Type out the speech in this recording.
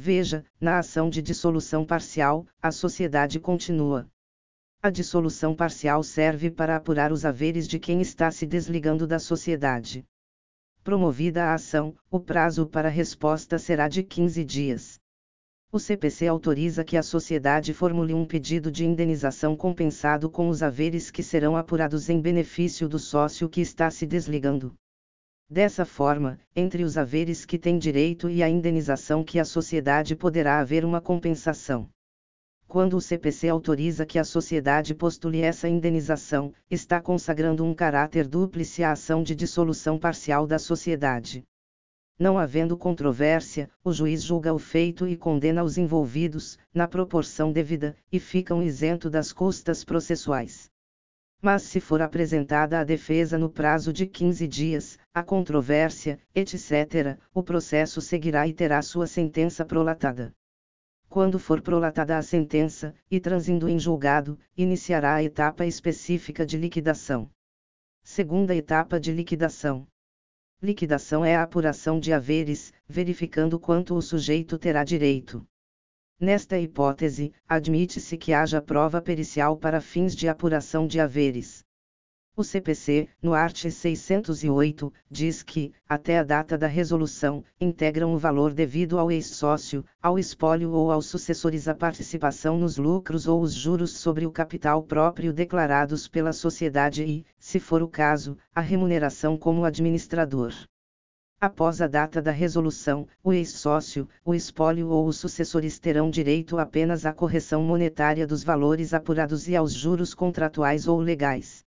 Veja, na ação de dissolução parcial, a sociedade continua. A dissolução parcial serve para apurar os haveres de quem está se desligando da sociedade. Promovida a ação, o prazo para resposta será de 15 dias. O CPC autoriza que a sociedade formule um pedido de indenização compensado com os haveres que serão apurados em benefício do sócio que está se desligando. Dessa forma, entre os haveres que tem direito e a indenização que a sociedade poderá haver uma compensação. Quando o CPC autoriza que a sociedade postule essa indenização, está consagrando um caráter dúplice à ação de dissolução parcial da sociedade. Não havendo controvérsia, o juiz julga o feito e condena os envolvidos, na proporção devida, e ficam isento das custas processuais. Mas se for apresentada a defesa no prazo de 15 dias, a controvérsia, etc., o processo seguirá e terá sua sentença prolatada. Quando for prolatada a sentença, e transindo em julgado, iniciará a etapa específica de liquidação. Segunda etapa de liquidação. Liquidação é a apuração de haveres, verificando quanto o sujeito terá direito. Nesta hipótese, admite-se que haja prova pericial para fins de apuração de haveres. O CPC, no art. 608, diz que, até a data da resolução, integram o valor devido ao ex-sócio, ao espólio ou aos sucessores a participação nos lucros ou os juros sobre o capital próprio declarados pela sociedade e, se for o caso, a remuneração como administrador. Após a data da resolução, o ex-sócio, o espólio ou os sucessores terão direito apenas à correção monetária dos valores apurados e aos juros contratuais ou legais.